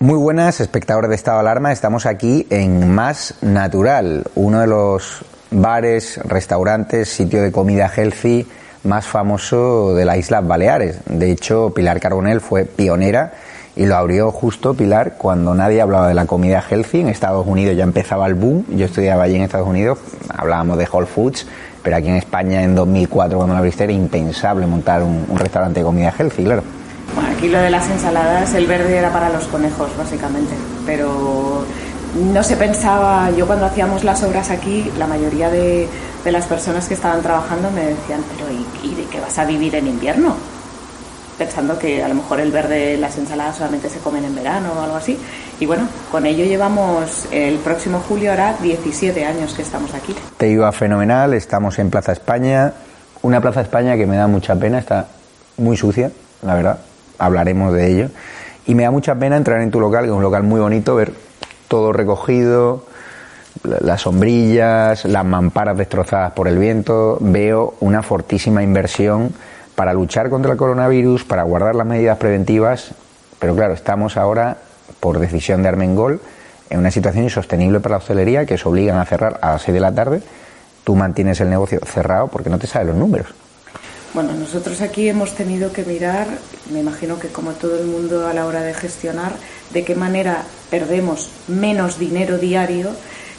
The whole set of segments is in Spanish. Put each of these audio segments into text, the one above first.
Muy buenas, espectadores de Estado de Alarma. Estamos aquí en Más Natural, uno de los bares, restaurantes, sitio de comida healthy más famoso de las Islas Baleares. De hecho, Pilar Carbonell fue pionera y lo abrió justo Pilar cuando nadie hablaba de la comida healthy. En Estados Unidos ya empezaba el boom. Yo estudiaba allí en Estados Unidos, hablábamos de Whole Foods, pero aquí en España en 2004 cuando la abriste era impensable montar un, un restaurante de comida healthy, claro. Bueno, aquí lo de las ensaladas, el verde era para los conejos, básicamente. Pero no se pensaba, yo cuando hacíamos las obras aquí, la mayoría de, las personas que estaban trabajando me decían, pero ¿y, ¿y, de qué vas a vivir en invierno? Pensando que a lo mejor el verde, las ensaladas solamente se comen en verano o algo así. Y bueno, con ello llevamos, el próximo julio hará 17 años que estamos aquí. Te iba fenomenal, estamos en Plaza España, una Plaza España que me da mucha pena, está muy sucia, la verdad hablaremos de ello. Y me da mucha pena entrar en tu local, que es un local muy bonito, ver todo recogido, las sombrillas, las mamparas destrozadas por el viento. Veo una fortísima inversión para luchar contra el coronavirus, para guardar las medidas preventivas. Pero claro, estamos ahora, por decisión de Armengol, en una situación insostenible para la hostelería que os obligan a cerrar a las 6 de la tarde. Tú mantienes el negocio cerrado porque no te sabes los números. Bueno, nosotros aquí hemos tenido que mirar, me imagino que como todo el mundo a la hora de gestionar, de qué manera perdemos menos dinero diario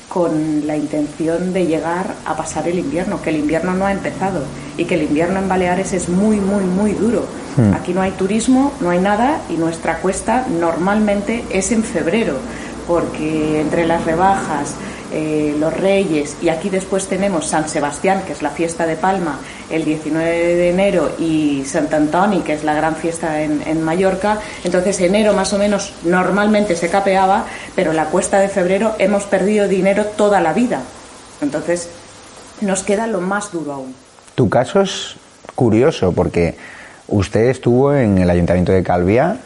con la intención de llegar a pasar el invierno, que el invierno no ha empezado y que el invierno en Baleares es muy, muy, muy duro. Hmm. Aquí no hay turismo, no hay nada y nuestra cuesta normalmente es en febrero, porque entre las rebajas, eh, los Reyes y aquí después tenemos San Sebastián, que es la fiesta de Palma, el 19 de enero y Sant Antoni, que es la gran fiesta en, en, Mallorca. Entonces enero más o menos normalmente se capeaba, pero la cuesta de febrero hemos perdido dinero toda la vida. Entonces nos queda lo más duro aún. Tu caso es curioso porque usted estuvo en el Ayuntamiento de Calviá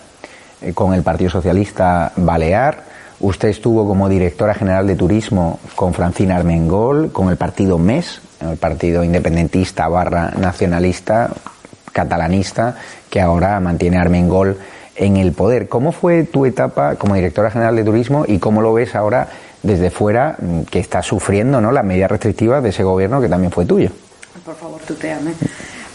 eh, con el Partido Socialista Balear Usted estuvo como directora general de turismo con Francina Armengol, con el partido MES, el partido independentista barra nacionalista, catalanista que ahora mantiene Armengol en el poder. ¿Cómo fue tu etapa como directora general de turismo y cómo lo ves ahora desde fuera que está sufriendo ¿no? las medidas restrictivas de ese gobierno que también fue tuyo? Por favor, tuteame.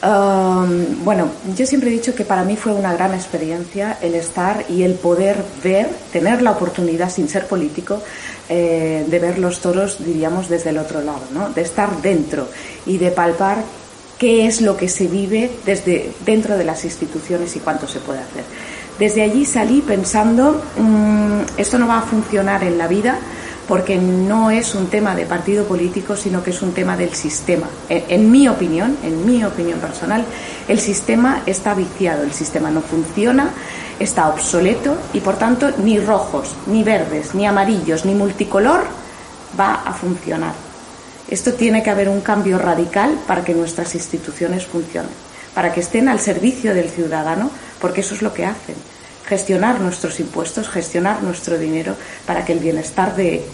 Um, bueno, yo siempre he dicho que para mí fue una gran experiencia el estar y el poder ver, tener la oportunidad, sin ser político, eh, de ver los toros, diríamos, desde el otro lado, ¿no? de estar dentro y de palpar qué es lo que se vive desde dentro de las instituciones y cuánto se puede hacer. Desde allí salí pensando, mm, esto no va a funcionar en la vida porque no es un tema de partido político, sino que es un tema del sistema. En, mi opinión, en mi opinión personal, el sistema está viciado, el sistema no funciona, está obsoleto y por tanto ni rojos, ni verdes, ni amarillos, ni multicolor va a funcionar. Esto tiene que haber un cambio radical para que nuestras instituciones funcionen, para que estén al servicio del ciudadano, porque eso es lo que hacen gestionar nuestros impuestos, gestionar nuestro dinero para que el bienestar de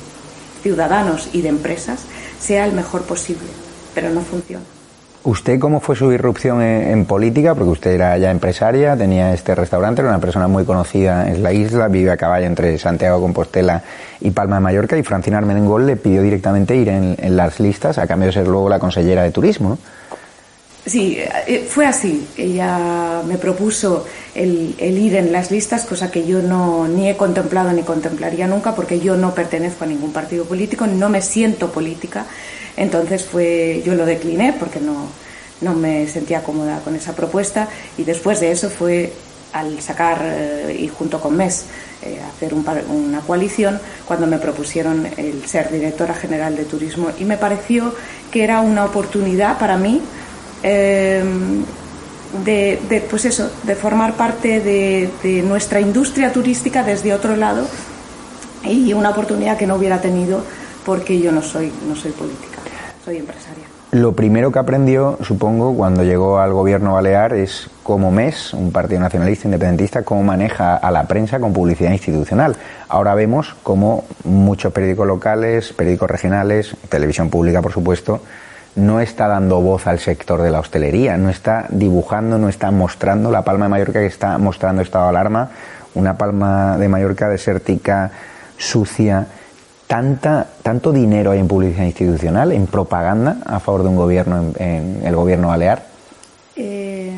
ciudadanos y de empresas sea el mejor posible, pero no funciona. ¿Usted cómo fue su irrupción en, política? Porque usted era ya empresaria, tenía este restaurante, era una persona muy conocida en la isla, vive a caballo entre Santiago Compostela y Palma de Mallorca, y Francina Armengol le pidió directamente ir en, las listas a cambio de ser luego la consellera de turismo. Sí, eh, fue así. Ella me propuso el, ir en las listas, cosa que yo no ni he contemplado ni contemplaría nunca, porque yo no pertenezco a ningún partido político, no me siento política. Entonces fue, yo lo decliné porque no, no me sentía cómoda con esa propuesta y después de eso fue al sacar eh, y junto con MES eh, hacer una coalición cuando me propusieron el ser directora general de turismo y me pareció que era una oportunidad para mí Em, de, pues eso, de formar parte de, nuestra industria turística desde otro lado y una oportunidad que no hubiera tenido porque yo no soy, no soy política, soy empresaria. Lo primero que aprendió, supongo, cuando llegó al gobierno balear es cómo MES, un partido nacionalista independentista, cómo maneja a la prensa con publicidad institucional. Ahora vemos cómo muchos periódicos locales, periódicos regionales, televisión pública, por supuesto, no está dando voz al sector de la hostelería, no está dibujando, no está mostrando la Palma de Mallorca que está mostrando estado de alarma, una Palma de Mallorca desértica, sucia. Tanta, tanto dinero hay en publicidad institucional, en propaganda a favor de un gobierno, en, el gobierno balear. Eh,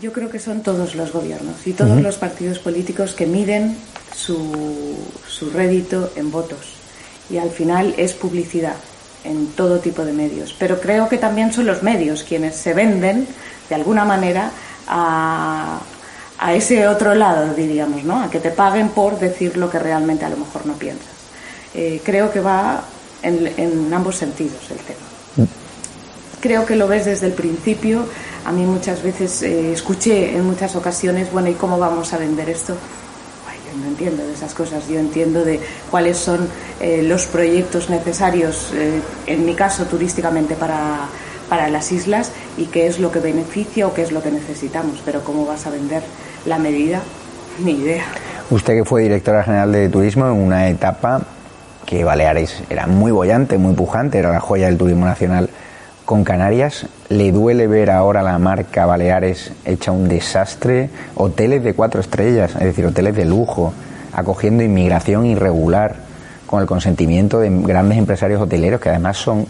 yo creo que son todos los gobiernos y todos los partidos políticos que miden su, su rédito en votos. Y al final es publicidad en todo tipo de medios. Pero creo que también son los medios quienes se venden, de alguna manera, a, ese otro lado, diríamos, ¿no? A que te paguen por decir lo que realmente a lo mejor no piensas. Eh, creo que va en, ambos sentidos el tema. Creo que lo ves desde el principio. A mí muchas veces eh, escuché en muchas ocasiones, bueno, ¿y cómo vamos a vender esto? No entiendo de esas cosas, yo entiendo de cuáles son eh, los proyectos necesarios, eh, en mi caso turísticamente, para, para las islas y qué es lo que beneficia o qué es lo que necesitamos, pero cómo vas a vender la medida, ni idea. Usted que fue directora general de turismo en una etapa que Baleares era muy bollante, muy pujante, era la joya del turismo nacional con Canarias. ¿Le duele ver ahora la marca Baleares hecha un desastre? Hoteles de cuatro estrellas, es decir, hoteles de lujo, acogiendo inmigración irregular, con el consentimiento de grandes empresarios hoteleros que además son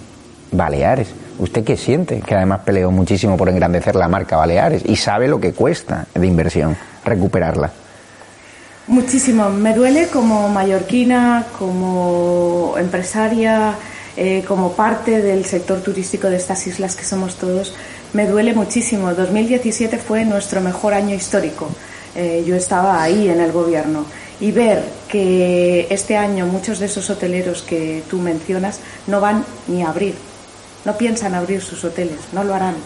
Baleares. ¿Usted qué siente? Que además peleó muchísimo por engrandecer la marca Baleares y sabe lo que cuesta de inversión recuperarla. Muchísimo. Me duele como mallorquina, como empresaria, eh, como parte del sector turístico de estas islas que somos todos, me duele muchísimo. 2017 fue nuestro mejor año histórico. Eh, yo estaba ahí en el gobierno y ver que este año muchos de esos hoteleros que tú mencionas no van ni a abrir, no piensan abrir sus hoteles, no lo harán.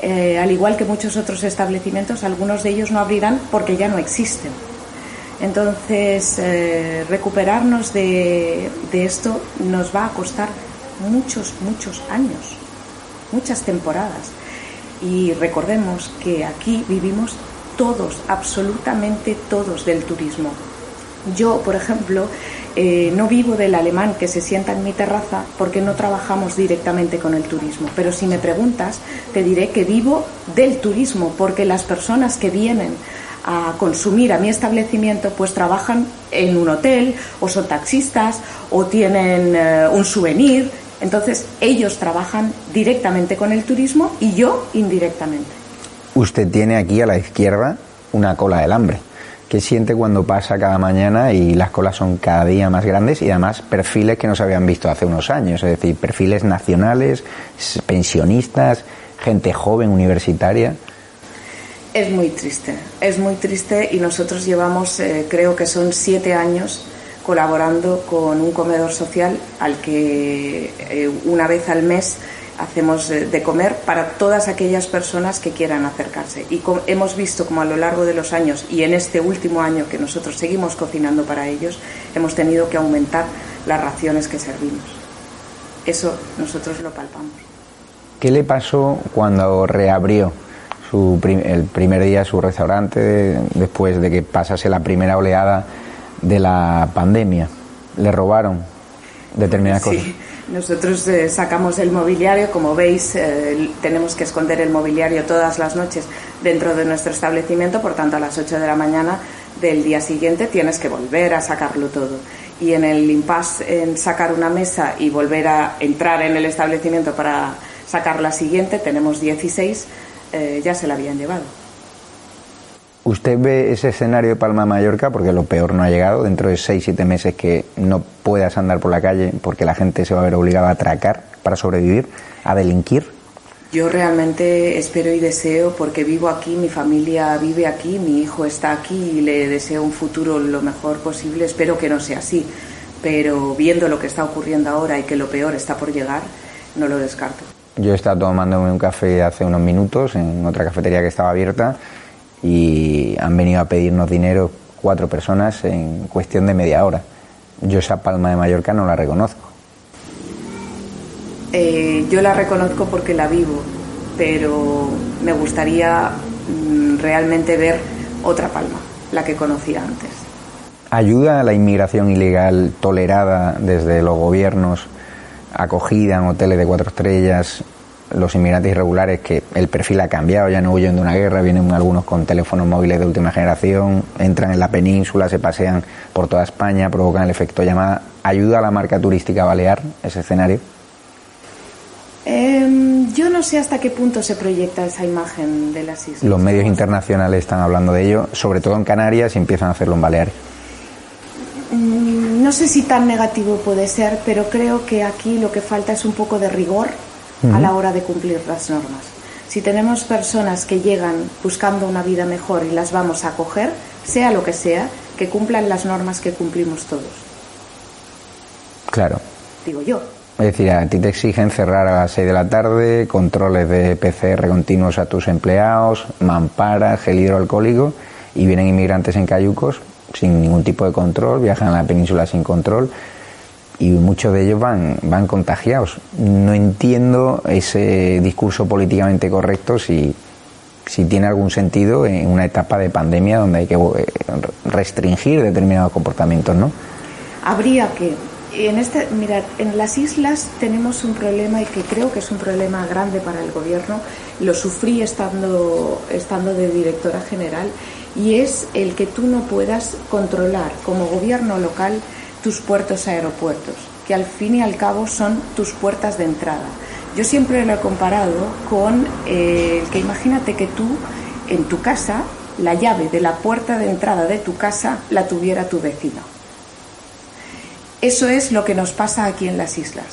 Eh, al igual que muchos otros establecimientos, algunos de ellos no abrirán porque ya no existen. Entonces, recuperarnos de, de esto nos va a costar muchos, muchos años, muchas temporadas. Y recordemos que aquí vivimos todos, absolutamente todos del turismo. Yo, por ejemplo, eh, no vivo del alemán que se sienta en mi terraza porque no trabajamos directamente con el turismo. Pero si me preguntas, te diré que vivo del turismo porque las personas que vienen a consumir a mi establecimiento pues trabajan en un hotel o son taxistas o tienen eh, un souvenir. Entonces ellos trabajan directamente con el turismo y yo indirectamente. Usted tiene aquí a la izquierda una cola del hambre. ¿Qué siente cuando pasa cada mañana y las colas son cada día más grandes y además perfiles que no se habían visto hace unos años? Es decir, perfiles nacionales, pensionistas, gente joven, universitaria. Es muy triste, es muy triste y nosotros llevamos, eh, creo que son siete años colaborando con un comedor social al que eh, una vez al mes hacemos de comer para todas aquellas personas que quieran acercarse. Y hemos visto como a lo largo de los años y en este último año que nosotros seguimos cocinando para ellos, hemos tenido que aumentar las raciones que servimos. Eso nosotros lo palpamos. ¿Qué le pasó cuando reabrió su el primer día su restaurante después de que pasase la primera oleada de la pandemia? ¿Le robaron determinadas cosas? Nosotros eh, sacamos el mobiliario, como veis, eh, tenemos que esconder el mobiliario todas las noches dentro de nuestro establecimiento, por tanto a las 8 de la mañana del día siguiente tienes que volver a sacarlo todo. Y en el impasse en sacar una mesa y volver a entrar en el establecimiento para sacar la siguiente, tenemos 16, eh, ya se la habían llevado. ¿Usted ve ese escenario de Palma Mallorca? Porque lo peor no ha llegado, dentro de seis, siete meses que no puedas andar por la calle porque la gente se va a ver obligada a atracar para sobrevivir, a delinquir. Yo realmente espero y deseo, porque vivo aquí, mi familia vive aquí, mi hijo está aquí y le deseo un futuro lo mejor posible. Espero que no sea así, pero viendo lo que está ocurriendo ahora y que lo peor está por llegar, no lo descarto. Yo he estado tomándome un café hace unos minutos en otra cafetería que estaba abierta y han venido a pedirnos dinero cuatro personas en cuestión de media hora. Yo esa palma de Mallorca no la reconozco. Eh, yo la reconozco porque la vivo, pero me gustaría mm, realmente ver otra palma, la que conocía antes. ¿Ayuda a la inmigración ilegal tolerada desde los gobiernos, acogida en hoteles de cuatro estrellas, los inmigrantes irregulares que el perfil ha cambiado, ya no huyen de una guerra, vienen algunos con teléfonos móviles de última generación, entran en la península, se pasean por toda España, provocan el efecto llamada. ¿Ayuda a la marca turística balear ese escenario? Em, yo no sé hasta qué punto se proyecta esa imagen de las islas. Los medios internacionales están hablando de ello, sobre todo en Canarias, y empiezan a hacerlo en Baleares. Mm, no sé si tan negativo puede ser, pero creo que aquí lo que falta es un poco de rigor a la hora de cumplir las normas. Si tenemos personas que llegan buscando una vida mejor y las vamos a acoger, sea lo que sea, que cumplan las normas que cumplimos todos. Claro. Digo yo. Es decir, a ti te exigen cerrar a las 6 de la tarde, controles de PCR continuos a tus empleados, mampara, gel hidroalcohólico, y vienen inmigrantes en cayucos sin ningún tipo de control, viajan a la península sin control y muchos de ellos van, van contagiados. No entiendo ese discurso políticamente correcto si, si tiene algún sentido en una etapa de pandemia donde hay que eh, restringir determinados comportamientos, ¿no? Habría que. En este, mirad, en las islas tenemos un problema y que creo que es un problema grande para el gobierno. Lo sufrí estando, estando de directora general y es el que tú no puedas controlar como gobierno local tus puertos aeropuertos, que al fin y al cabo son tus puertas de entrada. Yo siempre lo he comparado con eh, que imagínate que tú en tu casa la llave de la puerta de entrada de tu casa la tuviera tu vecino. Eso es lo que nos pasa aquí en las islas.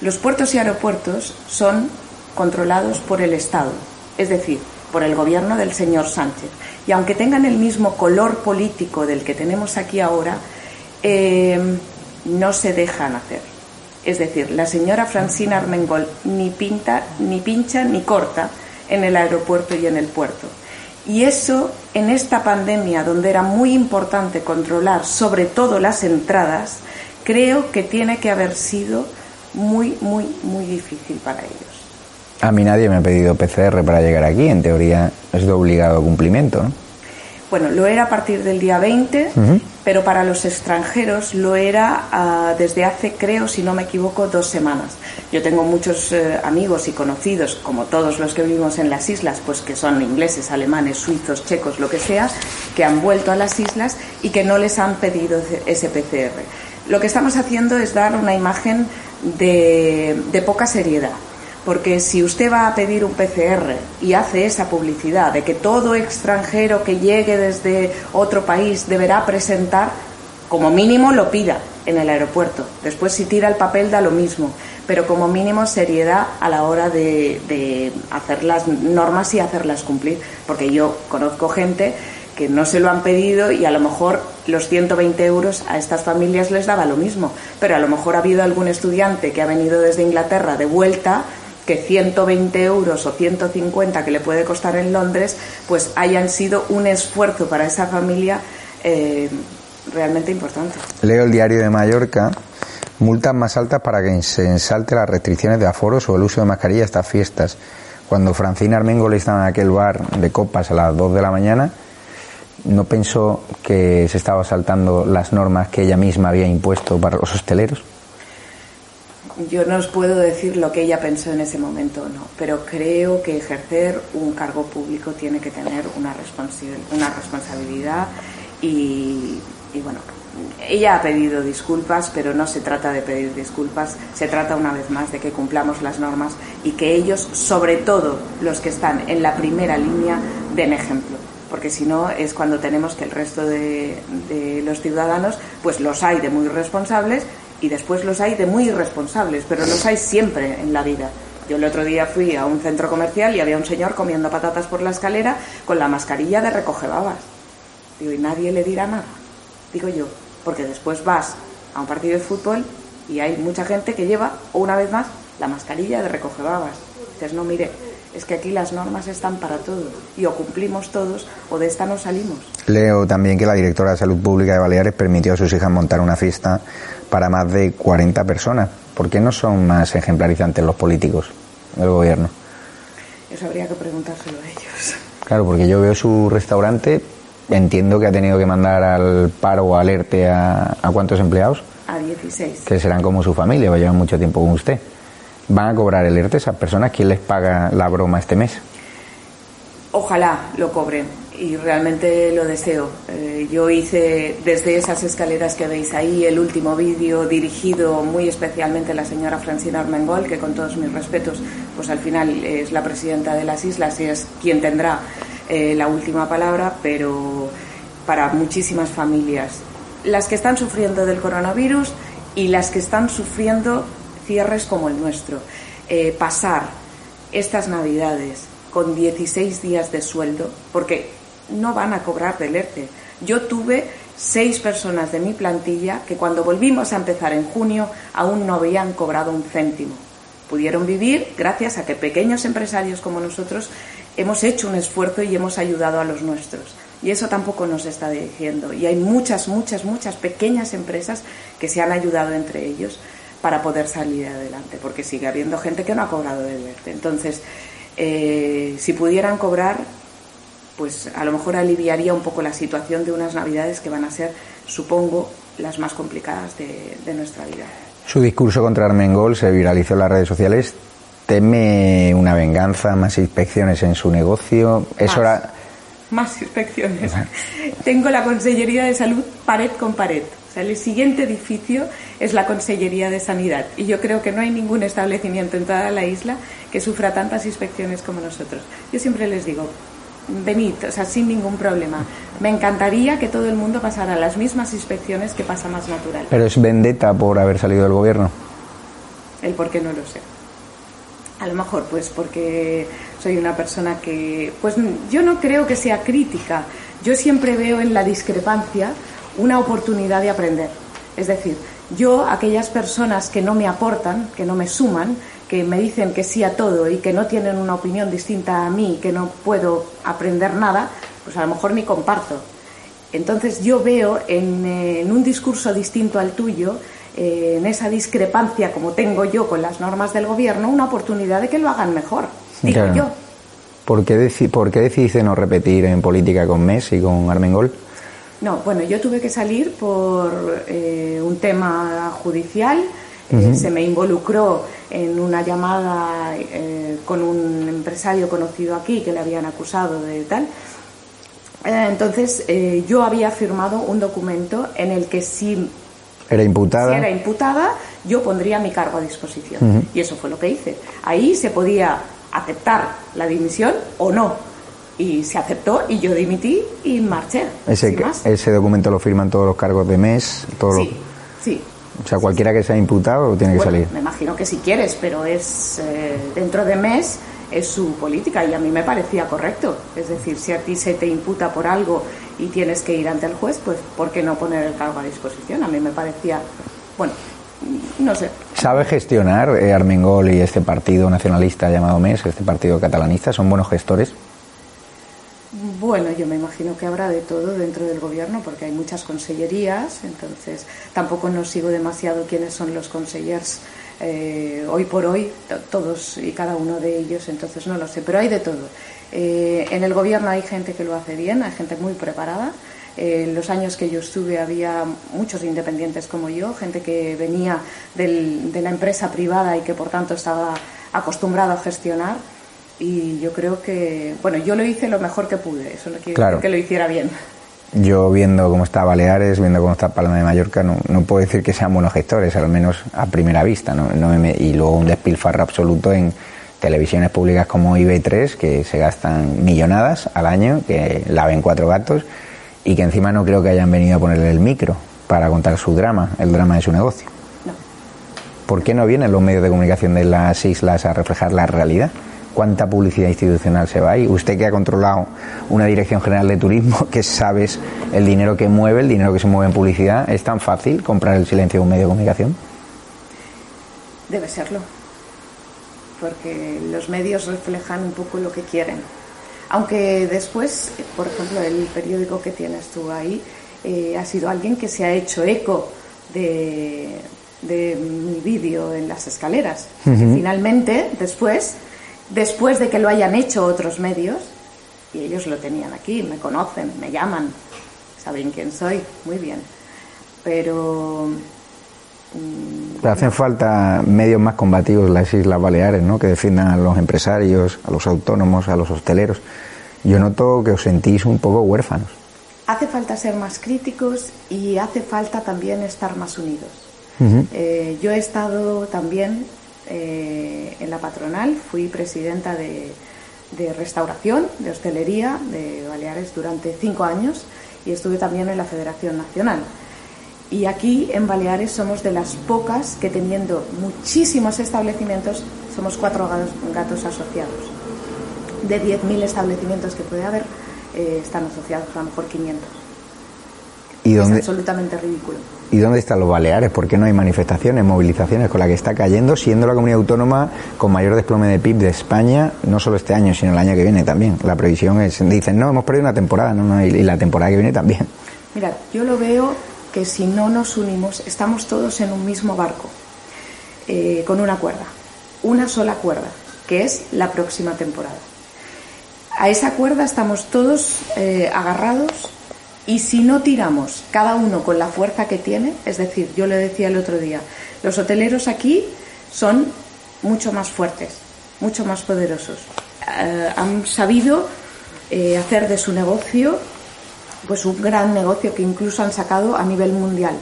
Los puertos y aeropuertos son controlados por el Estado, es decir, por el gobierno del señor Sánchez. Y aunque tengan el mismo color político del que tenemos aquí ahora, eh, no se dejan hacer. Es decir, la señora Francina Armengol ni pinta, ni pincha, ni corta en el aeropuerto y en el puerto. Y eso, en esta pandemia, donde era muy importante controlar sobre todo las entradas, creo que tiene que haber sido muy, muy, muy difícil para ellos. A mí nadie me ha pedido PCR para llegar aquí, en teoría es de obligado cumplimiento. Bueno, lo era a partir del día 20 pero para los extranjeros lo era ah, desde hace, creo, si no me equivoco, dos semanas. Yo tengo muchos eh, amigos y conocidos, como todos los que vivimos en las islas, pues que son ingleses, alemanes, suizos, checos, lo que sea, que han vuelto a las islas y que no les han pedido ese PCR. Lo que estamos haciendo es dar una imagen de poca seriedad porque si usted va a pedir un PCR y hace esa publicidad de que todo extranjero que llegue desde otro país deberá presentar, como mínimo lo pida en el aeropuerto. Después si tira el papel da lo mismo, pero como mínimo seriedad a la hora de, hacer las normas y hacerlas cumplir, porque yo conozco gente que no se lo han pedido y a lo mejor los 120 euros a estas familias les daba lo mismo, pero a lo mejor ha habido algún estudiante que ha venido desde Inglaterra de vuelta que 120 euros o 150 que le puede costar en Londres, pues hayan sido un esfuerzo para esa familia eh, realmente importante. Leo el diario de Mallorca. Multas más altas para que se ensalte las restricciones de aforos o el uso de mascarilla estas fiestas. Cuando Francina Armengol estaba en aquel bar de copas a las 2 de la mañana, no pensó que se estaba saltando las normas que ella misma había impuesto para los hosteleros yo no os puedo decir lo que ella pensó en ese momento o no, pero creo que ejercer un cargo público tiene que tener una, responsabilidad y, bueno, ella ha pedido disculpas, pero no se trata de pedir disculpas, se trata una vez más de que cumplamos las normas y que ellos, sobre todo los que están en la primera línea, den ejemplo porque si no es cuando tenemos que el resto de, de, los ciudadanos, pues los hay de muy responsables y después los hay de muy irresponsables, pero los hay siempre en la vida. Yo el otro día fui a un centro comercial y había un señor comiendo patatas por la escalera con la mascarilla de recoge babas. Digo, y nadie le dirá nada. Digo yo, porque después vas a un partido de fútbol y hay mucha gente que lleva, una vez más, la mascarilla de recoge babas. Dices, no, mire, es que aquí las normas están para todo y o cumplimos todos o de esta no salimos. Leo también que la directora de Salud Pública de Baleares permitió a sus hijas montar una fiesta para más de 40 personas. ¿Por qué no son más ejemplarizantes los políticos del gobierno? Eso habría que preguntárselo a ellos. Claro, porque yo veo su restaurante, entiendo que ha tenido que mandar al paro o alerte a, a cuántos empleados. A 16. Que serán como su familia, va a llevar mucho tiempo con usted. ¿Van a cobrar el ERTE esas personas? ¿Quién les paga la broma este mes? Ojalá lo cobren y realmente lo deseo. Eh, yo hice desde esas escaleras que veis ahí el último vídeo dirigido muy especialmente a la señora Francina Armengol, que con todos mis respetos, pues al final es la presidenta de las islas y es quien tendrá eh, la última palabra, pero para muchísimas familias, las que están sufriendo del coronavirus y las que están sufriendo cierres como el nuestro, eh, pasar estas navidades con 16 días de sueldo, porque no van a cobrar del ERTE. Yo tuve seis personas de mi plantilla que cuando volvimos a empezar en junio aún no habían cobrado un céntimo. Pudieron vivir gracias a que pequeños empresarios como nosotros hemos hecho un esfuerzo y hemos ayudado a los nuestros. Y eso tampoco nos está diciendo. Y hay muchas, muchas, muchas pequeñas empresas que se han ayudado entre ellos para poder salir adelante, porque sigue habiendo gente que no ha cobrado del ERTE. Entonces, eh, si pudieran cobrar, pues a lo mejor aliviaría un poco la situación de unas navidades que van a ser, supongo, las más complicadas de, nuestra vida. Su discurso contra Armengol se viralizó en las redes sociales. ¿Teme una venganza, más inspecciones en su negocio? ¿Es hora... Más inspecciones. Tengo la Consellería de Salud pared con pared. O sea, el siguiente edificio es la Consellería de Sanidad. Y yo creo que no hay ningún establecimiento en toda la isla que sufra tantas inspecciones como nosotros. Yo siempre les digo, venid, o sea, sin ningún problema. Me encantaría que todo el mundo pasara las mismas inspecciones que pasa más natural. ¿Pero es vendetta por haber salido del gobierno? El por qué no lo sé. A lo mejor, pues porque soy una persona que, pues yo no creo que sea crítica. Yo siempre veo en la discrepancia una oportunidad de aprender. Es decir, yo, aquellas personas que no me aportan, que no me suman, que me dicen que sí a todo y que no tienen una opinión distinta a mí, que no puedo aprender nada, pues a lo mejor ni comparto. Entonces yo veo en, un discurso distinto al tuyo, eh, en esa discrepancia como tengo yo con las normas del gobierno, una oportunidad de que lo hagan mejor, digo yo. ¿Por qué, ¿Por qué decidiste no repetir en política con Messi y con Armengol? No, bueno, yo tuve que salir por eh, un tema judicial. Eh, se me involucró en una llamada eh, con un empresario conocido aquí que le habían acusado de tal. entonces, yo había firmado un documento en el que si era imputada. Si era imputada, yo pondría mi cargo a disposición. Y eso fue lo que hice. Ahí se podía aceptar la dimisión o no y se aceptó y yo dimití y marché. Ese, ese documento lo firman todos los cargos de mes, todos sí, sí. O sea, cualquiera que sea imputado tiene que salir. Me imagino que si quieres, pero es eh, dentro de mes es su política y a mí me parecía correcto. Es decir, si a ti se te imputa por algo y tienes que ir ante el juez, pues ¿por qué no poner el cargo a disposición? A mí me parecía, bueno, no sé. ¿Sabe gestionar eh, Armengol y este partido nacionalista llamado MES, este partido catalanista? ¿Son buenos gestores? Bueno, yo me imagino que habrá de todo dentro del gobierno porque hay muchas consellerías, entonces tampoco no sigo demasiado quiénes son los consellers eh, hoy por hoy, todos y cada uno de ellos, entonces no lo sé, pero hay de todo. Eh, en el gobierno hay gente que lo hace bien, hay gente muy preparada. En los años que yo estuve había muchos independientes como yo, gente que venía de la empresa privada y que por tanto estaba acostumbrado a gestionar y yo creo que, bueno, yo lo hice lo mejor que pude, eso no quiere decir que lo hiciera bien. Yo viendo cómo está Baleares, viendo cómo está Palma de Mallorca, no, no puedo decir que sean buenos gestores, al menos a primera vista, ¿no? y luego un despilfarro absoluto en televisiones públicas como IB3, que se gastan millonadas al año, que la ven cuatro gatos, y que encima no creo que hayan venido a ponerle el micro para contar su drama, el drama de su negocio. No. ¿Por qué no vienen los medios de comunicación de las islas a reflejar la realidad? Cuánta publicidad institucional se va ahí. Usted que ha controlado una dirección general de turismo, que sabes el dinero que mueve, el dinero que se mueve en publicidad, ¿es tan fácil comprar el silencio de un medio de comunicación? Debe serlo, porque los medios reflejan un poco lo que quieren. Aunque después, por ejemplo, el periódico que tienes tú ahí eh, ha sido alguien que se ha hecho eco de, mi vídeo en las escaleras. Finalmente, después, después de que lo hayan hecho otros medios, y ellos lo tenían aquí, me conocen, me llaman, saben quién soy, muy bien. Pero. Mm, Pero hacen falta medios más combativos las Islas Baleares, ¿no? Que defiendan a los empresarios, a los autónomos, a los hosteleros. Yo noto que os sentís un poco huérfanos. Hace falta ser más críticos y hace falta también estar más unidos. Eh, yo he estado también eh, en la patronal, fui presidenta de, restauración, de hostelería de Baleares durante cinco años y estuve también en la Federación Nacional. Y aquí en Baleares somos de las pocas que teniendo muchísimos establecimientos, somos cuatro gatos, asociados. De 10.000 establecimientos que puede haber, eh, están asociados a lo mejor 500. ¿Y es absolutamente ridículo. ¿Y dónde están los Baleares? ¿Por qué no hay manifestaciones, movilizaciones con la que está cayendo, siendo la comunidad autónoma con mayor desplome de PIB de España, no solo este año, sino el año que viene también? La previsión es, dicen, no, hemos perdido una temporada, no, y la temporada que viene también. Mira, yo lo veo que si no nos unimos, estamos todos en un mismo barco, eh, con una cuerda, una sola cuerda, que es la próxima temporada. A esa cuerda estamos todos eh, agarrados y si no tiramos cada uno con la fuerza que tiene, es decir, yo le decía el otro día, los hoteleros aquí son mucho más fuertes, mucho más poderosos. Eh, han sabido eh, hacer de su negocio pues un gran negocio que incluso han sacado a nivel mundial.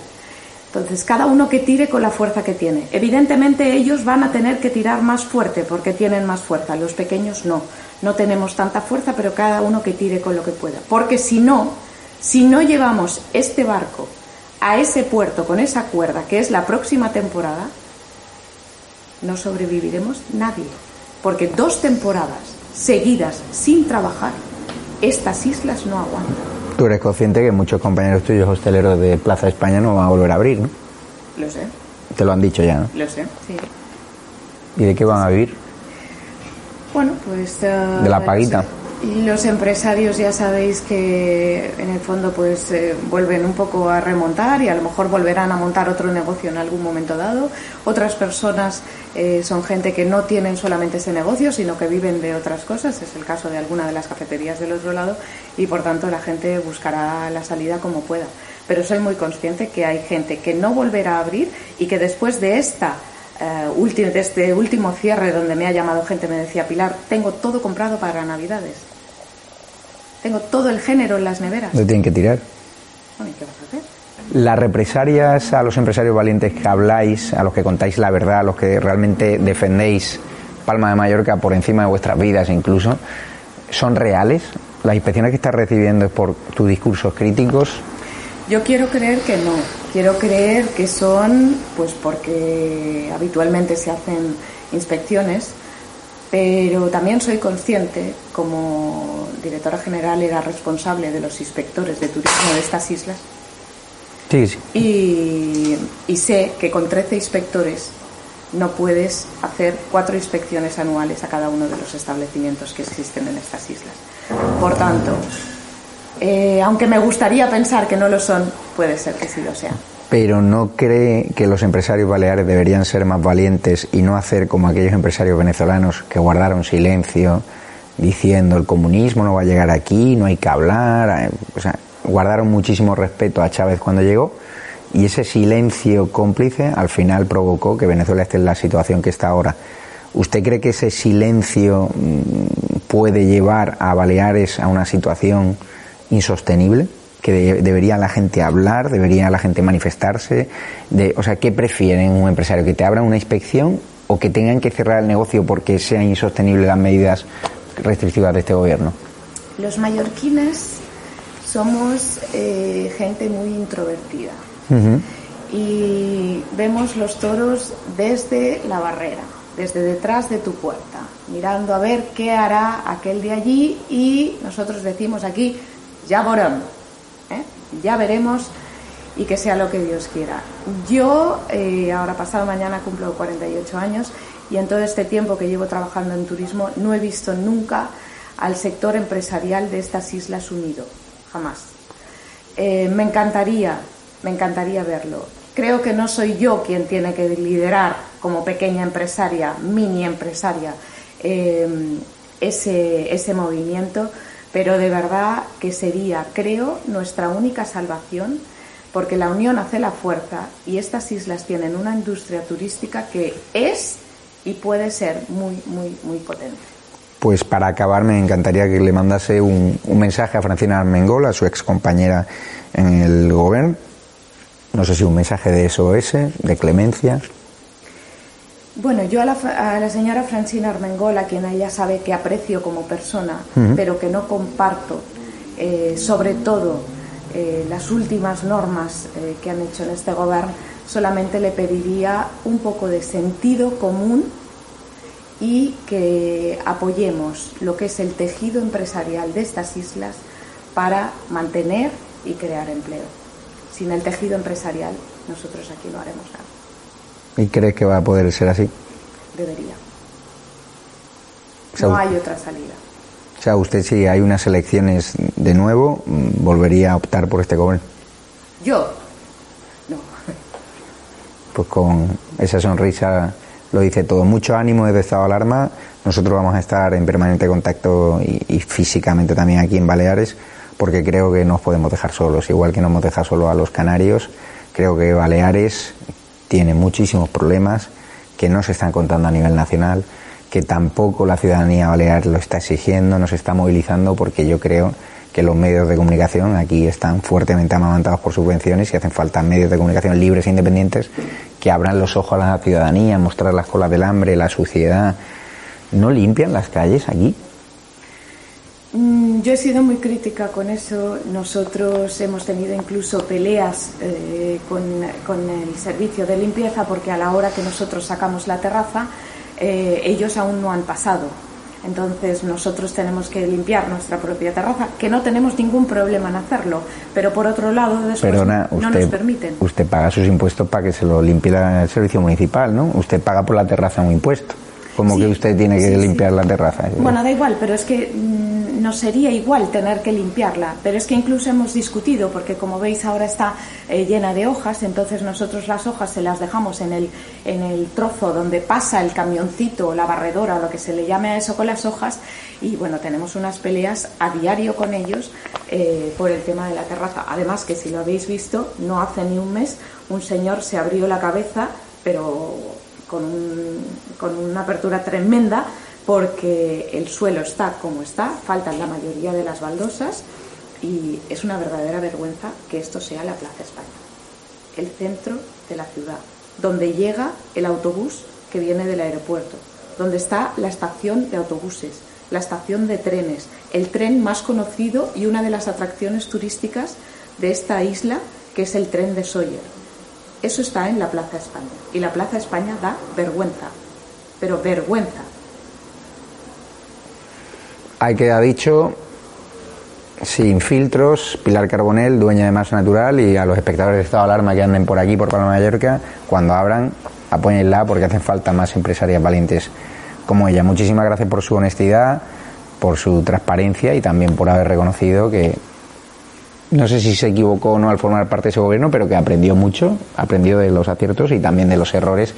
Entonces, cada uno que tire con la fuerza que tiene. Evidentemente ellos van a tener que tirar más fuerte porque tienen más fuerza, los pequeños no. No tenemos tanta fuerza, pero cada uno que tire con lo que pueda. Porque si no, si no llevamos este barco a ese puerto con esa cuerda, que es la próxima temporada, no sobreviviremos nadie. Porque dos temporadas seguidas sin trabajar, estas islas no aguantan. Tú eres consciente que muchos compañeros tuyos hosteleros de Plaza España no van a volver a abrir, ¿no? Lo sé. Te lo han dicho ya, ¿no? Lo sé, sí. ¿Y de qué van a vivir? Bueno, pues... de la paguita. Los empresarios ya sabéis que en el fondo pues eh, vuelven un poco a remontar y a lo mejor volverán a montar otro negocio en algún momento dado. Otras personas eh, son gente que no tienen solamente ese negocio, sino que viven de otras cosas. Es el caso de alguna de las cafeterías del otro lado y por tanto la gente buscará la salida como pueda. Pero soy muy consciente que hay gente que no volverá a abrir y que después de esta uh, de este último cierre donde me ha llamado gente, me decía Pilar, tengo todo comprado para Navidades tengo todo el género en las neveras. ¿Lo tienen que tirar? Bueno, ¿y qué vas a hacer? Las represalias a los empresarios valientes que habláis, a los que contáis la verdad, a los que realmente defendéis Palma de Mallorca por encima de vuestras vidas incluso, ¿son reales? ¿Las inspecciones que estás recibiendo es por tus discursos críticos? Yo quiero creer que no. Quiero creer que son, pues porque habitualmente se hacen inspecciones pero también soy consciente, como directora general era responsable de los inspectores de turismo de estas islas, sí, sí. Y, y, sé que con 13 inspectores no puedes hacer cuatro inspecciones anuales a cada uno de los establecimientos que existen en estas islas. Por tanto, eh, aunque me gustaría pensar que no lo son, puede ser que sí lo sean pero no cree que los empresarios baleares deberían ser más valientes y no hacer como aquellos empresarios venezolanos que guardaron silencio diciendo el comunismo no va a llegar aquí, no hay que hablar, eh, o sea, guardaron muchísimo respeto a Chávez cuando llegó y ese silencio cómplice al final provocó que Venezuela esté en la situación que está ahora. ¿Usted cree que ese silencio mm, puede llevar a Baleares a una situación insostenible? Que debería la gente hablar, debería la gente manifestarse. De, o sea, ¿qué prefieren un empresario? ¿Que te abran una inspección o que tengan que cerrar el negocio porque sean insostenibles las medidas restrictivas de este gobierno? Los mallorquines somos eh, gente muy introvertida y vemos los toros desde la barrera, desde detrás de tu puerta, mirando a ver qué hará aquel de allí y nosotros decimos aquí, ya ¿eh? Ya veremos y que sea lo que Dios quiera. Yo, eh, ahora pasado mañana cumplo 48 años y en todo este tiempo que llevo trabajando en turismo no he visto nunca al sector empresarial de estas islas unido, jamás. Eh, me encantaría, me encantaría verlo. Creo que no soy yo quien tiene que liderar como pequeña empresaria, mini empresaria, ese, ese movimiento pero de verdad que sería, creo, nuestra única salvación, porque la unión hace la fuerza y estas islas tienen una industria turística que es y puede ser muy, muy, muy potente. Pues para acabar me encantaría que le mandase un, mensaje a Francina Armengol, a su ex compañera en el gobierno. No sé si un mensaje de SOS, de clemencia. Bueno, yo a la, señora Francina Armengola, quien ella sabe que aprecio como persona, pero que no comparto, eh, sobre todo eh, las últimas normas eh, que han hecho en este gobierno, solamente le pediría un poco de sentido común y que apoyemos lo que es el tejido empresarial de estas islas para mantener y crear empleo. Sin el tejido empresarial, nosotros aquí no haremos nada. ¿Y crees que va a poder ser así? Debería. no hay otra salida. O sea, usted si hay unas elecciones de nuevo, mm, ¿volvería a optar por este gobierno? Yo, no. Pues con esa sonrisa lo dice todo. Mucho ánimo desde estado alarma. Nosotros vamos a estar en permanente contacto y, y, físicamente también aquí en Baleares, porque creo que no os podemos dejar solos. Igual que no hemos dejado solo a los canarios, creo que Baleares tiene muchísimos problemas que no se están contando a nivel nacional, que tampoco la ciudadanía balear lo está exigiendo, no se está movilizando porque yo creo que los medios de comunicación aquí están fuertemente amamantados por subvenciones y hacen falta medios de comunicación libres e independientes que abran los ojos a la ciudadanía, mostrar las colas del hambre, la suciedad. ¿No limpian las calles aquí? Mm, yo he sido muy crítica con eso. Nosotros hemos tenido incluso peleas eh, con, el servicio de limpieza porque a la hora que nosotros sacamos la terraza, eh, ellos aún no han pasado. Entonces nosotros tenemos que limpiar nuestra propia terraza, que no tenemos ningún problema en hacerlo, pero por otro lado después no nos permiten. Usted paga sus impuestos para que se lo limpie el servicio municipal, ¿no? Usted paga por la terraza un impuesto. Como que usted tiene que limpiar la terraza. Bueno, da igual, pero es que mm, no sería igual tener que limpiarla. Pero es que incluso hemos discutido, porque como veis ahora está eh, llena de hojas, entonces nosotros las hojas se las dejamos en el, en el trozo donde pasa el camioncito o la barredora o lo que se le llame a eso con las hojas. Y bueno, tenemos unas peleas a diario con ellos eh, por el tema de la terraza. Además, que si lo habéis visto, no hace ni un mes un señor se abrió la cabeza, pero con, con una apertura tremenda, porque el suelo está como está, faltan la mayoría de las baldosas y es una verdadera vergüenza que esto sea la Plaza España, el centro de la ciudad, donde llega el autobús que viene del aeropuerto, donde está la estación de autobuses, la estación de trenes, el tren más conocido y una de las atracciones turísticas de esta isla, que es el tren de Sawyer. Eso está en la Plaza España. Y la Plaza España da vergüenza, pero vergüenza. Hay que ha dicho, sin filtros, Pilar Carbonel, dueña de Masa Natural, y a los espectadores de estado de alarma que anden por aquí, por Palma de Mallorca, cuando abran, apóyenla porque hacen falta más empresarias valientes como ella. Muchísimas gracias por su honestidad, por su transparencia y también por haber reconocido que no sé si se equivocó o no al formar parte de ese gobierno, pero que aprendió mucho, aprendió de los aciertos y también de los errores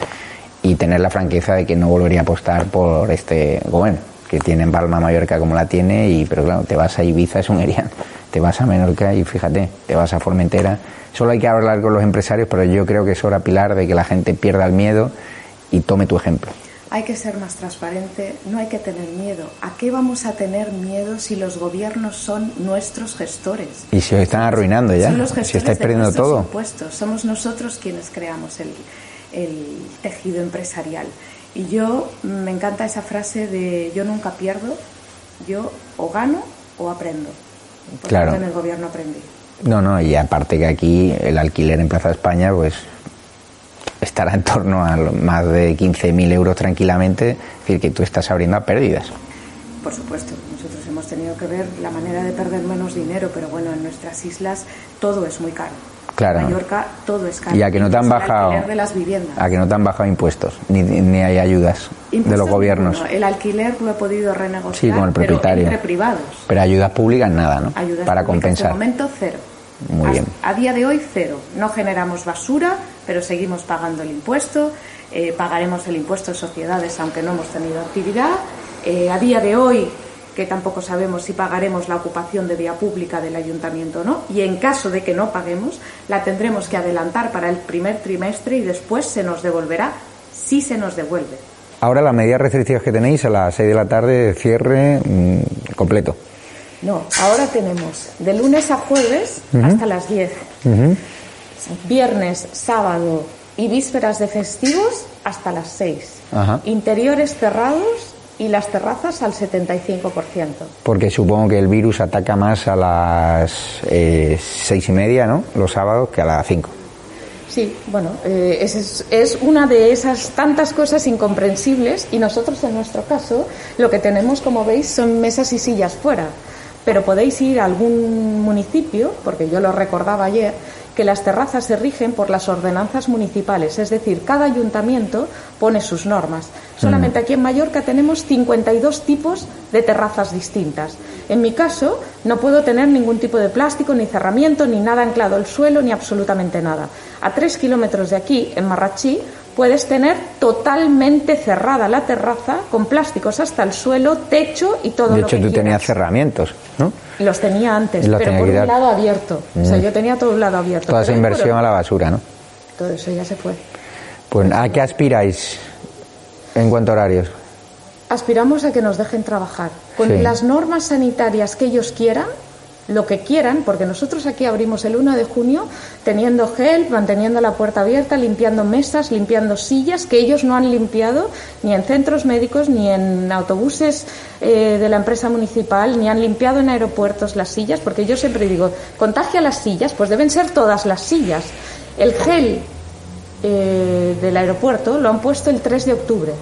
y tener la franqueza de que no volvería a apostar por este gobierno que tiene en Palma Mallorca como la tiene y pero claro te vas a Ibiza es un erian te vas a Menorca y fíjate te vas a Formentera. Solo hay que hablar con los empresarios pero yo creo que es hora Pilar de que la gente pierda el miedo y tome tu ejemplo hay que ser más transparente, no hay que tener miedo. ¿A qué vamos a tener miedo si los gobiernos son nuestros gestores? Y se están arruinando ya, son los gestores si estáis perdiendo de todo. Impuestos. Somos nosotros quienes creamos el, el tejido empresarial. Y yo me encanta esa frase de yo nunca pierdo, yo o gano o aprendo. claro. en el gobierno aprendí. No, no, y aparte que aquí el alquiler en Plaza España, pues estará en torno a más de 15.000 euros tranquilamente, es decir, que tú estás abriendo a pérdidas. Por supuesto, nosotros hemos tenido que ver la manera de perder menos dinero, pero bueno, en nuestras islas todo es muy caro. Claro. En Mallorca todo es caro. Y a que no te han bajado. De las viviendas. A que no te han bajado impuestos, ni, ni hay ayudas de los gobiernos. el alquiler lo he podido renegociar. Sí, con el propietario. Pero entre privados. Pero ayudas públicas nada, ¿no? Ayudas Para compensar. En este momento cero. Muy bien. A día de hoy cero. No generamos basura, pero seguimos pagando el impuesto. Eh, pagaremos el impuesto de sociedades aunque no hemos tenido actividad. Eh, a día de hoy, que tampoco sabemos si pagaremos la ocupación de vía pública del ayuntamiento o no, y en caso de que no paguemos, la tendremos que adelantar para el primer trimestre y después se nos devolverá si se nos devuelve. Ahora las medidas restrictivas que tenéis a las 6 de la tarde, cierre mm, completo. No, ahora tenemos de lunes a jueves hasta las 10. Viernes, sábado y vísperas de festivos hasta las 6. Interiores cerrados y las terrazas al 75%. Porque supongo que el virus ataca más a las eh, seis y media, ¿no? Los sábados que a las 5. Sí, bueno, eh, es, es, una de esas tantas cosas incomprensibles y nosotros en nuestro caso lo que tenemos, como veis, son mesas y sillas fuera pero podéis ir a algún municipio, porque yo lo recordaba ayer, que las terrazas se rigen por las ordenanzas municipales, es decir, cada ayuntamiento pone sus normas. Solamente aquí en Mallorca tenemos 52 tipos de terrazas distintas. En mi caso, no puedo tener ningún tipo de plástico, ni cerramiento, ni nada anclado al suelo, ni absolutamente nada. A tres kilómetros de aquí, en Marrachí, puedes tener totalmente cerrada la terraza con plásticos hasta el suelo, techo y todo de lo hecho, tú tenías cerramientos, ¿no? Los tenía antes, pero por un lado abierto. O sea, mm. yo tenía todo un lado abierto. Toda esa inversión a la basura, ¿no? Todo eso ya se fue. Pues, ¿a qué aspiráis en cuanto a horarios? Aspiramos a que nos dejen trabajar con las normas sanitarias que ellos quieran lo que quieran, porque nosotros aquí abrimos el 1 de junio teniendo gel, manteniendo la puerta abierta, limpiando mesas, limpiando sillas, que ellos no han limpiado ni en centros médicos, ni en autobuses eh, de la empresa municipal, ni han limpiado en aeropuertos las sillas, porque yo siempre digo, contagia las sillas, pues deben ser todas las sillas. El gel eh, del aeropuerto lo han puesto el 3 de octubre.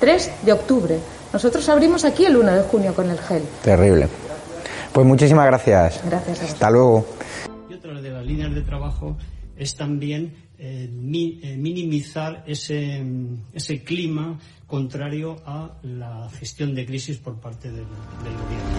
3 de octubre. Nosotros abrimos aquí el 1 de junio con el gel. Terrible. Pues muchísimas gracias. Gracias. Hasta luego. Y otra de las líneas de trabajo es también eh, eh, minimizar ese, ese, clima contrario a la gestión de crisis por parte del, del gobierno.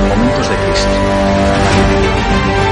momentos de crisis.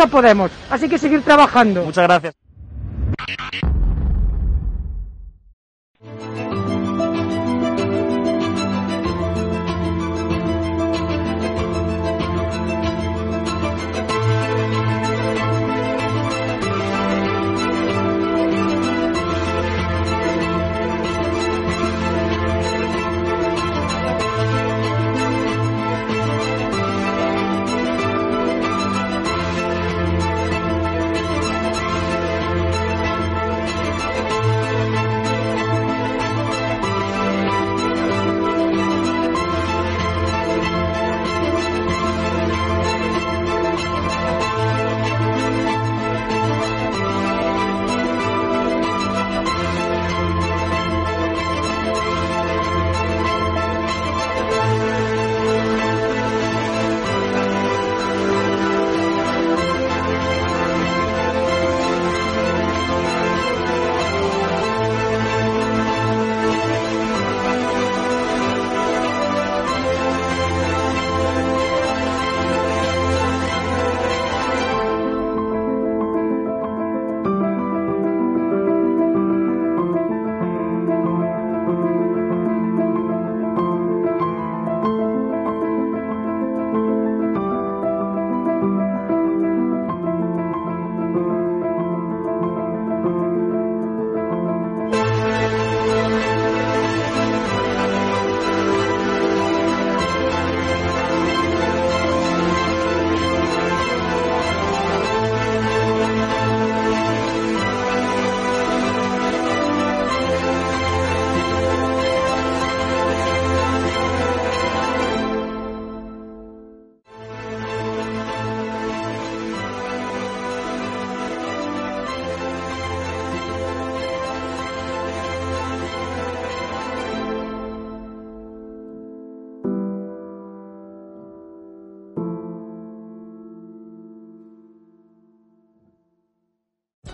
Le molesta mucho a Podemos, así que seguir trabajando. Muchas gracias.